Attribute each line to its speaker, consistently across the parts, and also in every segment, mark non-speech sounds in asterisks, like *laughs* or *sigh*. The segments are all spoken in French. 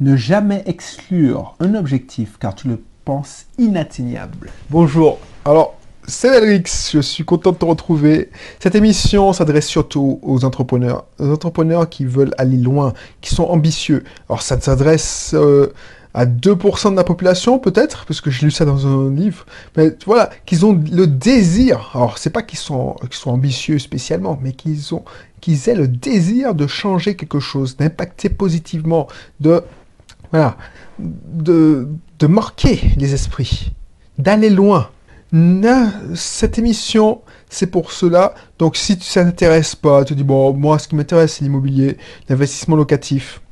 Speaker 1: Ne jamais exclure un objectif car tu le penses inatteignable. Bonjour. Alors, c'est Elrix, je suis content de te retrouver. Cette émission s'adresse surtout aux entrepreneurs, aux entrepreneurs qui veulent aller loin, qui sont ambitieux. Alors ça s'adresse euh, à 2% de la population peut-être, parce que j'ai lu ça dans un livre, mais voilà, qu'ils ont le désir, alors c'est pas qu'ils sont, sont ambitieux spécialement, mais qu'ils ont, qu'ils aient le désir de changer quelque chose, d'impacter positivement, de, voilà, de, marquer les esprits, d'aller loin cette émission, c'est pour cela. Donc, si ça t'intéresse pas, tu dis, bon, moi, ce qui m'intéresse, c'est l'immobilier, l'investissement locatif.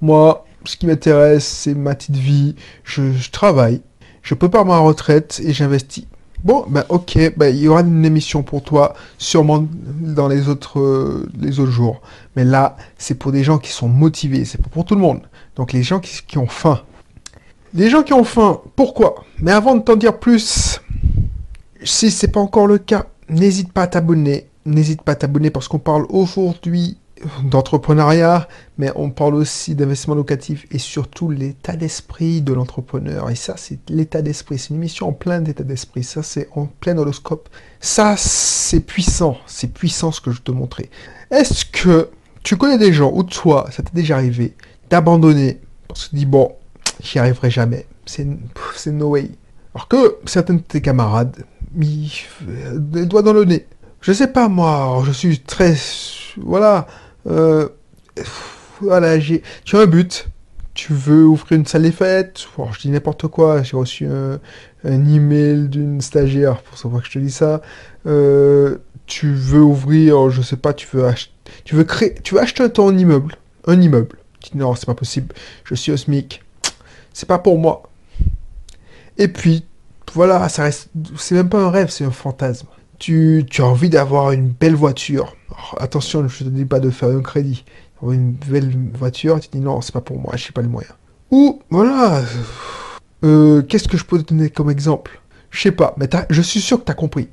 Speaker 1: Moi, ce qui m'intéresse, c'est ma petite vie. Je, travaille, je prépare ma retraite et j'investis. Bon, ben ok, ben, il y aura une émission pour toi, sûrement dans les autres, euh, les autres jours. Mais là, c'est pour des gens qui sont motivés, c'est pour tout le monde. Donc les gens qui, ont faim. Les gens qui ont faim, pourquoi? Mais avant de t'en dire plus, si c'est pas encore le cas, n'hésite pas à t'abonner. N'hésite pas à t'abonner parce qu'on parle aujourd'hui d'entrepreneuriat, mais on parle aussi d'investissement locatif et surtout l'état d'esprit de l'entrepreneur. Et ça, c'est l'état d'esprit. C'est une émission en plein d'état d'esprit. Ça, c'est en plein horoscope. Ça, c'est puissant. C'est puissant ce que je te montrais. Est-ce que tu connais des gens ou toi, ça t'est déjà arrivé d'abandonner parce que tu dis, bon, j'y arriverai jamais. C'est no way. Alors que certains de tes camarades mis des doigts dans le nez. Je sais pas moi, je suis très... Voilà. Euh, voilà, j'ai... Tu as un but. Tu veux ouvrir une salle des fêtes? je dis n'importe quoi. J'ai reçu un, email d'une stagiaire pour savoir que je te dis ça. Euh, tu veux ouvrir, je sais pas, tu veux acheter... Tu veux créer... Tu veux acheter ton immeuble. Un immeuble. Tu dis non, c'est pas possible. Je suis au SMIC. C'est pas pour moi. Et puis, voilà, ça reste, c'est même pas un rêve, c'est un fantasme. Tu, tu as envie d'avoir une belle voiture. attention, je te dis pas de faire un crédit. une belle voiture, tu dis non, c'est pas pour moi, je sais pas les moyens. Ou, voilà, euh, qu'est-ce que je peux te donner comme exemple? Je sais pas, mais je suis sûr que tu as compris.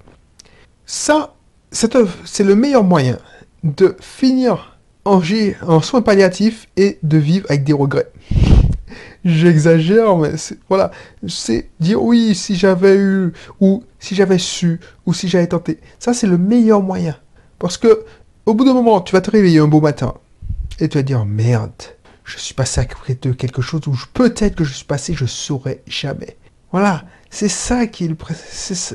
Speaker 1: Ça, c'est le meilleur moyen de finir en, soins palliatifs et de vivre avec des regrets. J'exagère, mais voilà, c'est dire oui, si j'avais eu, ou si j'avais su, ou si j'avais tenté. Ça, c'est le meilleur moyen. Parce que, au bout d'un moment, tu vas te réveiller un beau matin, et tu vas dire, merde, je suis passé à côté de quelque chose, ou peut-être que je suis passé, je saurais jamais. Voilà, c'est ça qui est le...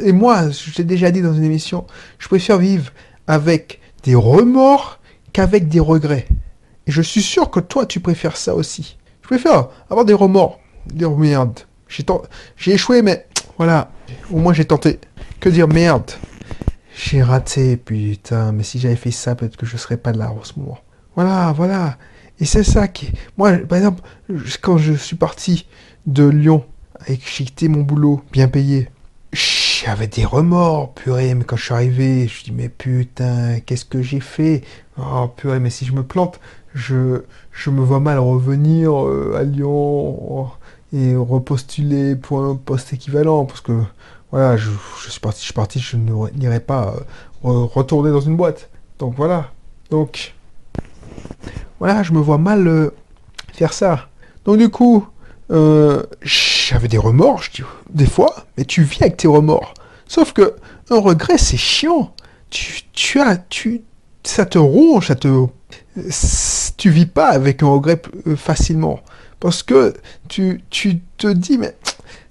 Speaker 1: Et moi, je t'ai déjà dit dans une émission, je préfère vivre avec des remords qu'avec des regrets. Et je suis sûr que toi, tu préfères ça aussi. Je préfère avoir des remords. Dire merde. J'ai échoué, mais voilà. Au moins j'ai tenté. Que dire merde? J'ai raté, putain. Mais si j'avais fait ça, peut-être que je serais pas là en ce moment. Voilà, voilà. Et c'est ça qui. Moi, par exemple, quand je suis parti de Lyon et que mon boulot bien payé, j'avais des remords, purée. Mais quand je suis arrivé, je dis, mais putain, qu'est-ce que j'ai fait? Oh, purée, mais si je me plante, je, je me vois mal revenir euh, à Lyon et repostuler pour un poste équivalent parce que voilà, je, suis parti, je suis parti, je n'irai pas euh, retourner dans une boîte. Donc voilà. Donc voilà, je me vois mal euh, faire ça. Donc du coup, j'avais des remords, je dis, des fois, mais tu vis avec tes remords. Sauf que un regret, c'est chiant. Tu, tu as, tu, ça te ronge, ça te tu vis pas avec un regret euh, facilement. Parce que tu, tu te dis, mais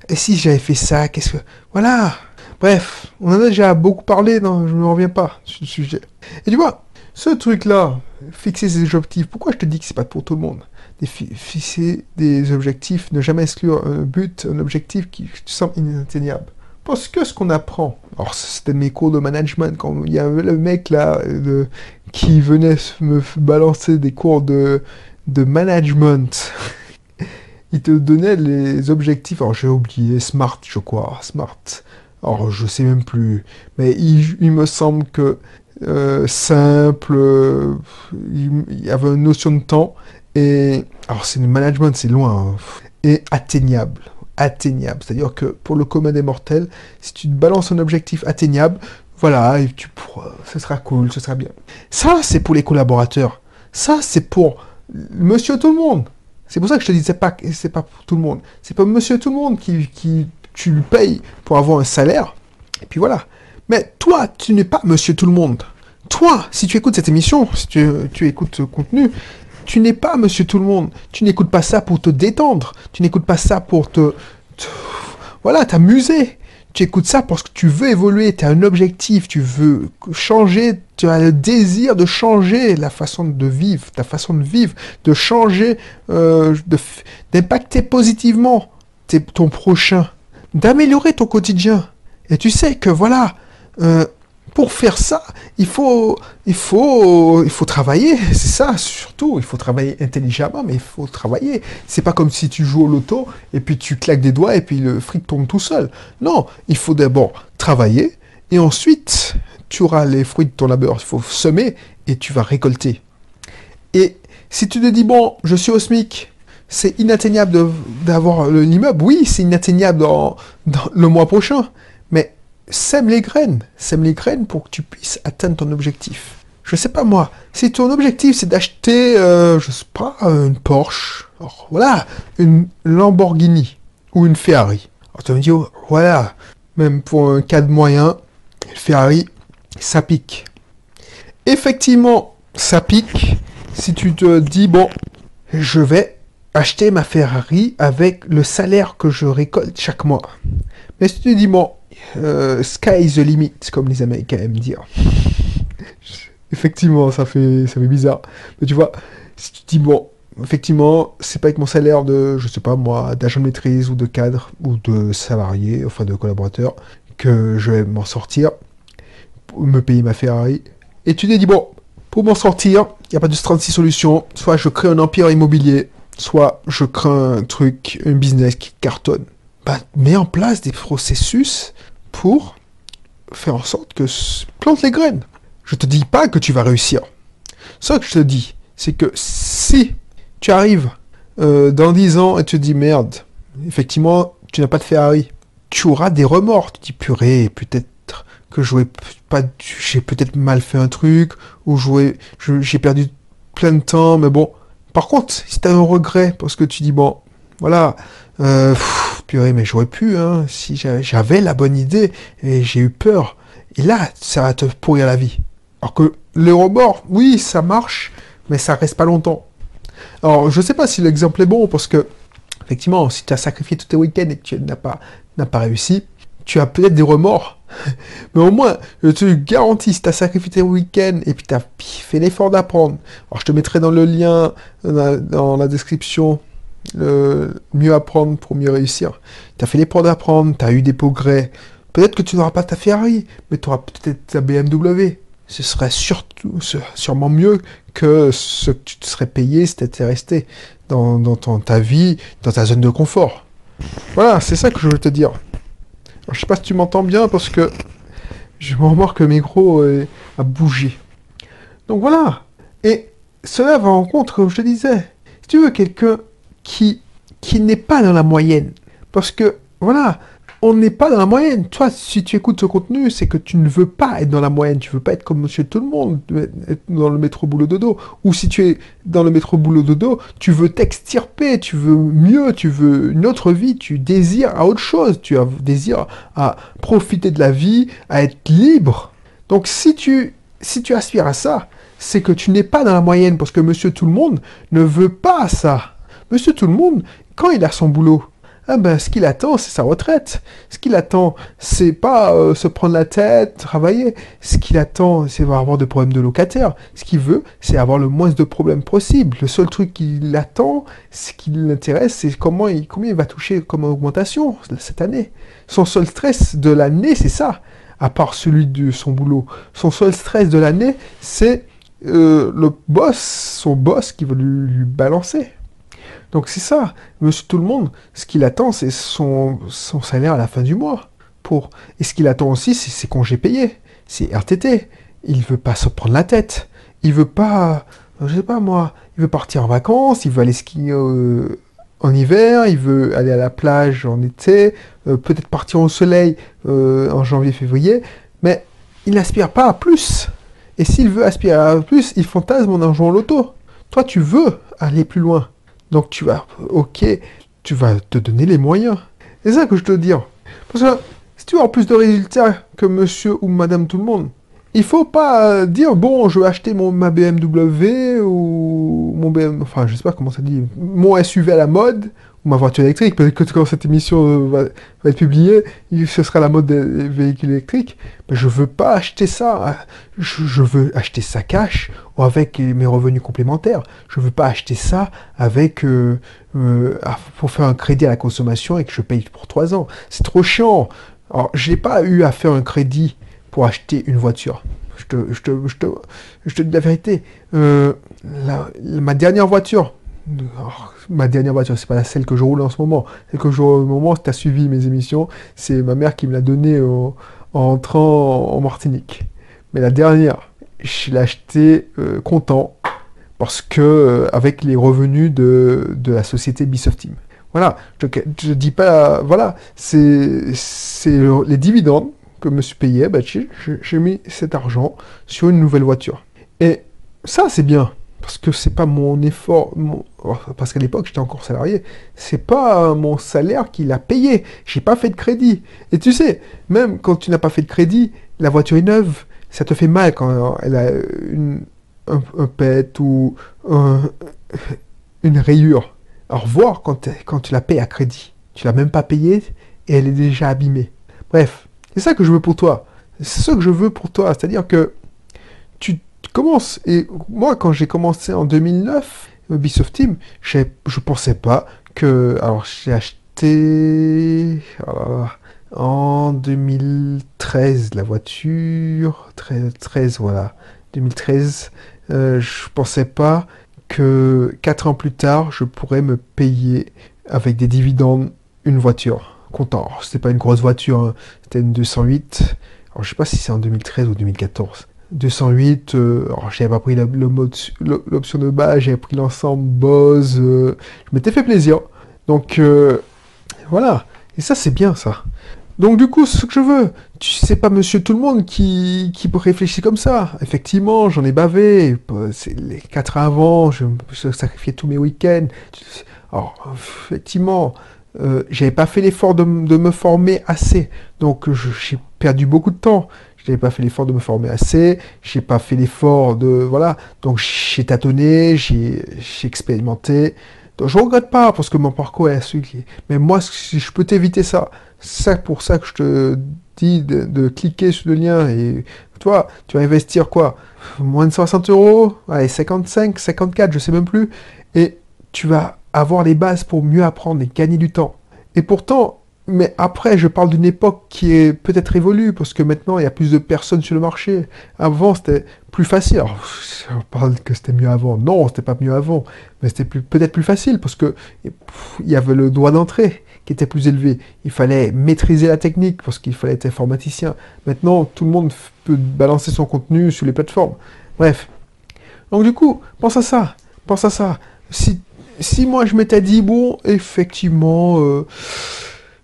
Speaker 1: et si j'avais fait ça, qu'est-ce que... Voilà. Bref, on en a déjà beaucoup parlé, non, je ne reviens pas sur le sujet. Et tu vois, ce truc-là, fixer ses objectifs, pourquoi je te dis que c'est pas pour tout le monde? Fixer des objectifs, ne jamais exclure un but, un objectif qui semble inatteignable. Parce que ce qu'on apprend, alors c'était mes cours de management, quand il y avait le mec là de, qui venait me balancer des cours de, de management, *laughs* il te donnait les objectifs, alors j'ai oublié, SMART je crois, SMART, alors je sais même plus, mais il, me semble que euh, simple, il y avait une notion de temps, et alors c'est le management, c'est loin, hein, et atteignable atteignable. C'est-à-dire que pour le commun des mortels, si tu te balances un objectif atteignable, voilà, et tu, ce sera cool, ce sera bien. Ça, c'est pour les collaborateurs. Ça, c'est pour monsieur tout le monde. C'est pour ça que je te dis, c'est pas, c'est pas pour tout le monde. C'est pas monsieur tout le monde qui, qui tu lui payes pour avoir un salaire. Et puis voilà. Mais toi, tu n'es pas monsieur tout le monde. Toi, si tu écoutes cette émission, si tu, tu écoutes ce contenu, tu n'es pas monsieur tout le monde. Tu n'écoutes pas ça pour te détendre. Tu n'écoutes pas ça pour te, voilà, t'amuser. Tu écoutes ça parce que tu veux évoluer, tu as un objectif, tu veux changer, tu as le désir de changer la façon de vivre, ta façon de vivre, de changer, euh, d'impacter positivement ton prochain, d'améliorer ton quotidien. Et tu sais que voilà, euh, pour faire ça, il faut, il faut, il faut travailler. C'est ça, surtout. Il faut travailler intelligemment, mais il faut travailler. C'est pas comme si tu joues au loto et puis tu claques des doigts et puis le fric tombe tout seul. Non, il faut d'abord travailler et ensuite tu auras les fruits de ton labeur. Il faut semer et tu vas récolter. Et si tu te dis bon, je suis au SMIC, c'est inatteignable d'avoir le- l'immeuble. Oui, c'est inatteignable dans, le mois prochain, sème les graines, sème les graines pour que tu puisses atteindre ton objectif. Je sais pas moi, si ton objectif c'est d'acheter, euh, je sais pas, une Porsche, voilà, une Lamborghini ou une Ferrari. Alors tu me dire, oh, voilà, même pour un cadre moyen, une Ferrari, ça pique. Effectivement, ça pique si tu te dis, bon, je vais acheter ma Ferrari avec le salaire que je récolte chaque mois. Mais si tu dis, bon, euh, sky is the limit, comme les Américains aiment dire. *laughs* Effectivement, ça fait, ça fait bizarre. Mais tu vois, si tu dis, bon, effectivement, c'est pas avec mon salaire de, je sais pas moi, d'agent de maîtrise ou de cadre ou de salarié, enfin de collaborateur, que je vais m'en sortir, me payer ma Ferrari. Et tu te dis, bon, pour m'en sortir, il n'y a pas de 36 solutions. Soit je crée un empire immobilier, soit je crée un truc, un business qui cartonne. Bah, mets en place des processus pour faire en sorte que plante les graines. Je te dis pas que tu vas réussir. Ce que je te dis, c'est que si tu arrives euh, dans 10 ans et tu te dis merde, effectivement, tu n'as pas de Ferrari, tu auras des remords. Tu te dis purée, peut-être que j'ai peut-être mal fait un truc, ou j'ai perdu plein de temps, mais bon. Par contre, si tu as un regret, parce que tu dis bon, voilà, euh, pff, purée, mais j'aurais pu, hein, si j'avais la bonne idée, et j'ai eu peur. Et là, ça va te pourrir la vie. Alors que le remords, oui, ça marche, mais ça reste pas longtemps. Alors, je sais pas si l'exemple est bon, parce que, effectivement, si tu as sacrifié tous tes week-ends et que tu n'as pas, pas réussi, tu as peut-être des remords. *laughs* Mais au moins, je te garantis, si tu as sacrifié tes week-ends et puis tu as fait l'effort d'apprendre, alors je te mettrai dans le lien, dans la description, mieux apprendre pour mieux réussir. Tu as fait l'effort d'apprendre, tu as eu des progrès. Peut-être que tu n'auras pas ta Ferrari, mais tu auras peut-être ta BMW. Ce serait surtout, sûrement mieux que ce que tu te serais payé si tu étais resté dans, dans ta vie, dans ta zone de confort. Voilà, c'est ça que je veux te dire. Alors, je sais pas si tu m'entends bien parce que je me remarque que le micro euh, a bougé. Donc voilà. Et cela va en compte, comme je te disais. Si tu veux quelqu'un qui, qui n'est pas dans la moyenne, parce que voilà, on n'est pas dans la moyenne. Toi, si tu écoutes ce contenu, c'est que tu ne veux pas être dans la moyenne. Tu veux pas être comme monsieur tout le monde, être dans le métro boulot dodo. Ou si tu es dans le métro boulot dodo, tu veux t'extirper, tu veux mieux, tu veux une autre vie, tu désires à autre chose. Tu as à profiter de la vie, à être libre. Donc si tu, si tu aspires à ça, c'est que tu n'es pas dans la moyenne parce que monsieur tout le monde ne veut pas ça. Monsieur tout le monde, quand il a son boulot, ah ben, ce qu'il attend, c'est sa retraite. Ce qu'il attend, c'est pas euh, se prendre la tête, travailler. Ce qu'il attend, c'est avoir de problèmes de locataire. Ce qu'il veut, c'est avoir le moins de problèmes possible. Le seul truc qu'il attend, ce qui l'intéresse, c'est comment il, combien il va toucher comme augmentation cette année. Son seul stress de l'année, c'est ça. À part celui de son boulot. Son seul stress de l'année, c'est euh, le boss, son boss qui veut lui balancer. Donc c'est ça, monsieur tout le monde, ce qu'il attend, c'est son, salaire à la fin du mois. Pour... Et ce qu'il attend aussi, c'est ses congés payés, c'est RTT. Il veut pas se prendre la tête. Il veut pas, je sais pas moi, il veut partir en vacances, il veut aller skier euh, en hiver, il veut aller à la plage en été, euh, peut-être partir au soleil euh, en janvier-février, mais il n'aspire pas à plus. Et s'il veut aspirer à plus, il fantasme en jouant au loto. Toi, tu veux aller plus loin. Donc tu vas, ok, tu vas te donner les moyens. C'est ça que je te dis. Parce que si tu as plus de résultats que monsieur ou madame tout le monde, il faut pas dire bon, je vais acheter mon ma BMW ou mon BMW, enfin je sais pas comment ça dit, mon SUV à la mode ma voiture électrique. Peut-être que quand cette émission va, être publiée, ce sera la mode des véhicules électriques. Mais je veux pas acheter ça. Je, veux acheter ça cash ou avec mes revenus complémentaires. Je veux pas acheter ça avec euh, euh, pour faire un crédit à la consommation et que je paye pour trois ans. C'est trop chiant. Alors, je n'ai pas eu à faire un crédit pour acheter une voiture. Je te, je te, je te, je te dis la vérité. Euh, ma dernière voiture, oh, ma dernière voiture, c'est pas celle que je roule en ce moment. Celle que je roule en ce moment, tu as suivi mes émissions, c'est ma mère qui me l'a donnée en entrant en Martinique. Mais la dernière, je l'ai achetée euh, content parce que euh, avec les revenus de, de la société Bisoft Team. Voilà, je ne dis pas, voilà, c'est les dividendes que me suis payé, bah, j'ai mis cet argent sur une nouvelle voiture. Et ça, c'est bien, parce que c'est pas mon effort, parce qu'à l'époque, j'étais encore salarié, c'est pas mon salaire qui l'a payé, j'ai pas fait de crédit. Et tu sais, même quand tu n'as pas fait de crédit, la voiture est neuve, ça te fait mal quand elle a une, un, pet ou une rayure. Alors voir quand, quand tu la payes à crédit, tu l'as même pas payée et elle est déjà abîmée. Bref, c'est ça que je veux pour toi. C'est ça que je veux pour toi. C'est-à-dire que tu commences. Et moi, quand j'ai commencé en 2009, Ubisoft Team, je ne pensais pas que. Alors, j'ai acheté. en 2013, la voiture. 13, voilà. 2013. Euh, je pensais pas que 4 ans plus tard, je pourrais me payer avec des dividendes une voiture content. C'était pas une grosse voiture, hein. c'était une 208. Alors je sais pas si c'est en 2013 ou 2014. 208, euh, j'avais pas pris l'option de base, j'avais pris l'ensemble Bose, euh, je m'étais fait plaisir. Donc euh, voilà, et ça c'est bien ça. Donc du coup, ce que je veux, tu sais pas monsieur tout le monde qui, qui réfléchir comme ça. Effectivement, j'en ai bavé. C'est les quatre avant, je, je sacrifiais tous mes week-ends. Alors, effectivement, euh, j'avais pas fait l'effort de, me former assez. Donc j'ai perdu beaucoup de temps. Je n'avais pas fait l'effort de me former assez. J'ai pas fait l'effort de voilà. Donc j'ai tâtonné, j'ai expérimenté. Donc je regrette pas parce que mon parcours est celui. Mais moi, si je peux t'éviter ça, c'est pour ça que je te dis de, cliquer sur le lien et toi, tu vas investir quoi? Moins de 60 euros, allez 55, 54, je sais même plus, et tu vas avoir les bases pour mieux apprendre et gagner du temps. Et pourtant, mais après, je parle d'une époque qui est peut-être évolue, parce que maintenant, il y a plus de personnes sur le marché. Avant, c'était plus facile. Alors, on parle que c'était mieux avant. Non, c'était pas mieux avant. Mais c'était peut-être plus facile, parce que il y avait le droit d'entrée qui était plus élevé. Il fallait maîtriser la technique, parce qu'il fallait être informaticien. Maintenant, tout le monde peut balancer son contenu sur les plateformes. Bref. Donc du coup, pense à ça. Pense à ça. Si si moi je m'étais dit, bon, effectivement, euh,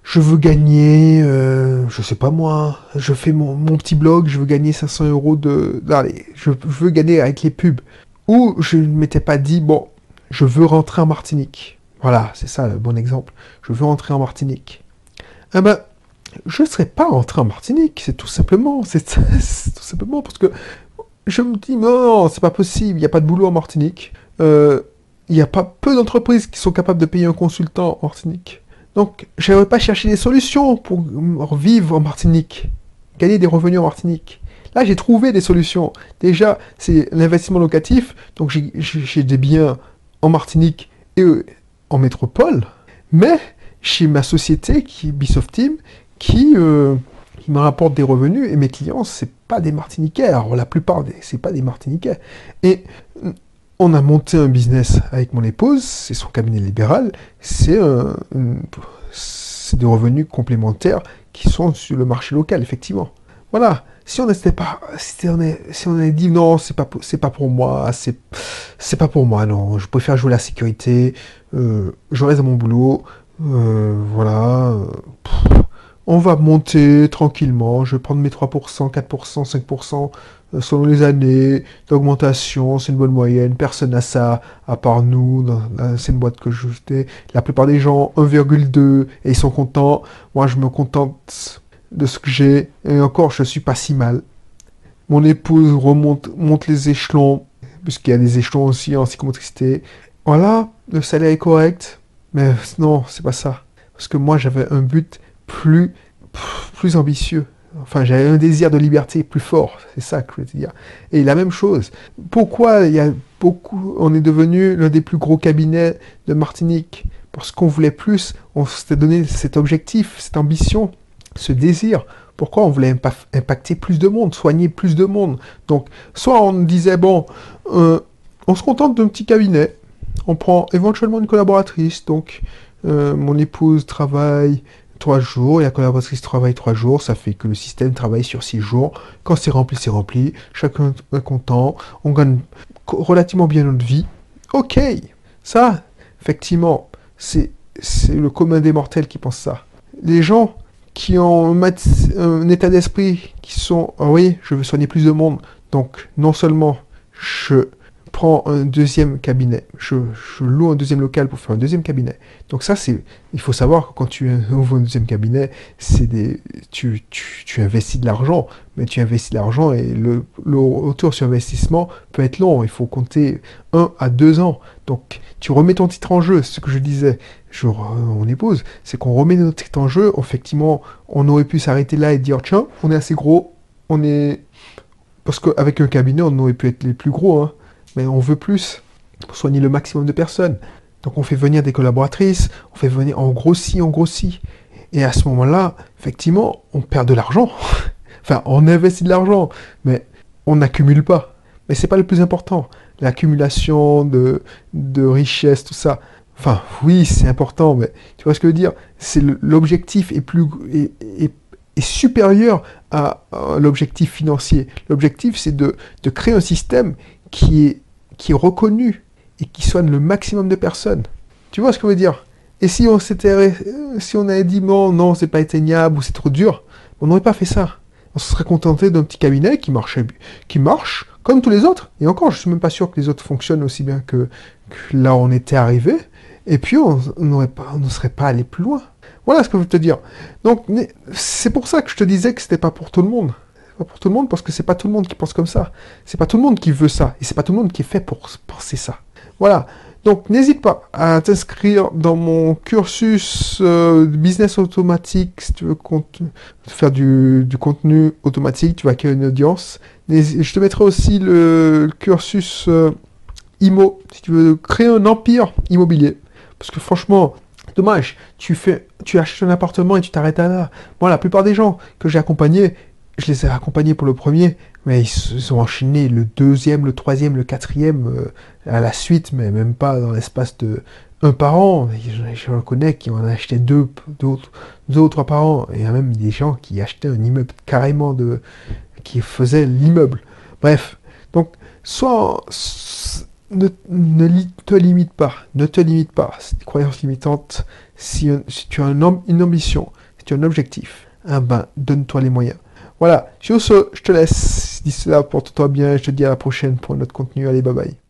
Speaker 1: je veux gagner, euh, je sais pas moi, je fais mon, petit blog, je veux gagner 500 euros de... Allez, je, veux gagner avec les pubs. Ou je ne m'étais pas dit, bon, je veux rentrer en Martinique. Voilà, c'est ça le bon exemple. Je veux rentrer en Martinique. Eh ben, je ne serais pas rentré en Martinique, c'est tout simplement, *laughs* c'est tout simplement parce que je me dis, non, non c'est pas possible, il n'y a pas de boulot en Martinique. Euh, il n'y a pas peu d'entreprises qui sont capables de payer un consultant en Martinique. Donc, je n'avais pas cherché des solutions pour vivre en Martinique, gagner des revenus en Martinique. Là, j'ai trouvé des solutions. Déjà, c'est l'investissement locatif. Donc, j'ai des biens en Martinique et euh, en métropole. Mais chez ma société, qui est Bisoft Team, qui, euh, qui me rapporte des revenus. Et mes clients, c'est pas des Martiniquais. Alors, la plupart, des, c'est pas des Martiniquais. Et on a monté un business avec mon épouse, c'est son cabinet libéral, c'est des revenus complémentaires qui sont sur le marché local, effectivement. Voilà. Si on n'était pas, si on, est, si on avait dit non, c'est pas, pas pour moi, c'est, c'est pas pour moi, non, je préfère jouer la sécurité, euh, je reste à mon boulot, euh, voilà, on va monter tranquillement, je vais prendre mes 3%, 4%, 5%, euh, selon les années d'augmentation, c'est une bonne moyenne. Personne n'a ça, à part nous, dans l'ancienne boîte que je jetais. La plupart des gens, 1,2, et ils sont contents. Moi, je me contente de ce que j'ai, et encore, je suis pas si mal. Mon épouse remonte monte les échelons, puisqu'il y a des échelons aussi en psychomotricité. Voilà, le salaire est correct, mais non, c'est pas ça. Parce que moi, j'avais un but plus, plus ambitieux. Enfin, j'avais un désir de liberté plus fort, c'est ça que je veux dire. Et la même chose, pourquoi on est devenu l'un des plus gros cabinets de Martinique? Parce qu'on voulait plus, on s'était donné cet objectif, cette ambition, ce désir. Pourquoi on voulait impacter plus de monde, soigner plus de monde? Donc, soit on disait, bon, euh, on se contente d'un petit cabinet, on prend éventuellement une collaboratrice, donc euh, mon épouse travaille trois jours et la collaboratrice travaille trois jours, ça fait que le système travaille sur six jours. Quand c'est rempli, c'est rempli. Chacun est content. On gagne relativement bien notre vie. Ok, ça, effectivement, c'est le commun des mortels qui pense ça. Les gens qui ont un, état d'esprit qui sont, ah oui, je veux soigner plus de monde, donc non seulement je prends un deuxième cabinet, je, loue un deuxième local pour faire un deuxième cabinet. Donc ça, c'est, il faut savoir que quand tu ouvres un deuxième cabinet, c'est des, tu, tu, investis de l'argent, mais tu investis de l'argent et le, retour sur investissement peut être long. Il faut compter un à deux ans. Donc tu remets ton titre en jeu, ce que je disais. Je, mon épouse, c'est qu'on remet notre titre en jeu. Effectivement, on aurait pu s'arrêter là et dire tiens, on est assez gros, on est parce qu'avec un cabinet, on aurait pu être les plus gros. Hein mais on veut plus pour soigner le maximum de personnes. Donc on fait venir des collaboratrices, on fait venir, on grossit, on grossit. Et à ce moment-là, effectivement, on perd de l'argent. *laughs* enfin, on investit de l'argent, mais on n'accumule pas. Mais c'est pas le plus important. L'accumulation de, de richesses, tout ça. Enfin, oui, c'est important, mais tu vois ce que je veux dire? C'est l'objectif est plus est, est, supérieur à, à l'objectif financier. L'objectif, c'est de, de créer un système qui est, qui est reconnu et qui soigne le maximum de personnes. Tu vois ce que je veux dire? Et si on s'était, si on avait dit non, non, c'est pas atteignable ou c'est trop dur, on n'aurait pas fait ça. On se serait contenté d'un petit cabinet qui marchait, qui marche comme tous les autres. Et encore, je suis même pas sûr que les autres fonctionnent aussi bien que, là où on était arrivé. Et puis on n'aurait pas, on ne serait pas allé plus loin. Voilà ce que je veux te dire. Donc c'est pour ça que je te disais que c'était pas pour tout le monde pour tout le monde parce que c'est pas tout le monde qui pense comme ça. C'est pas tout le monde qui veut ça. Et c'est pas tout le monde qui est fait pour penser ça. Voilà. Donc n'hésite pas à t'inscrire dans mon cursus euh, business automatique si tu veux faire du, contenu automatique, tu vas acquérir une audience. je te mettrai aussi le cursus euh, IMO si tu veux créer un empire immobilier. Parce que franchement, dommage, tu fais, tu achètes un appartement et tu t'arrêtes à là. Moi, la plupart des gens que j'ai accompagnés, je les ai accompagnés pour le premier, mais ils se ont enchaînés le deuxième, le troisième, le quatrième euh, à la suite, mais même pas dans l'espace de un par an. Je, reconnais qui en achetaient deux, deux, deux ou trois par an. Et même des gens qui achetaient un immeuble carrément de, qui faisaient l'immeuble. Bref, donc soit ne, te limite pas, ne te limite pas. C'est des croyances limitantes. Si, tu as une ambition, si tu as un objectif, ah ben, donne-toi les moyens. Voilà, sur ce, je te laisse. D'ici là, porte-toi bien. Je te dis à la prochaine pour un autre contenu. Allez, bye bye.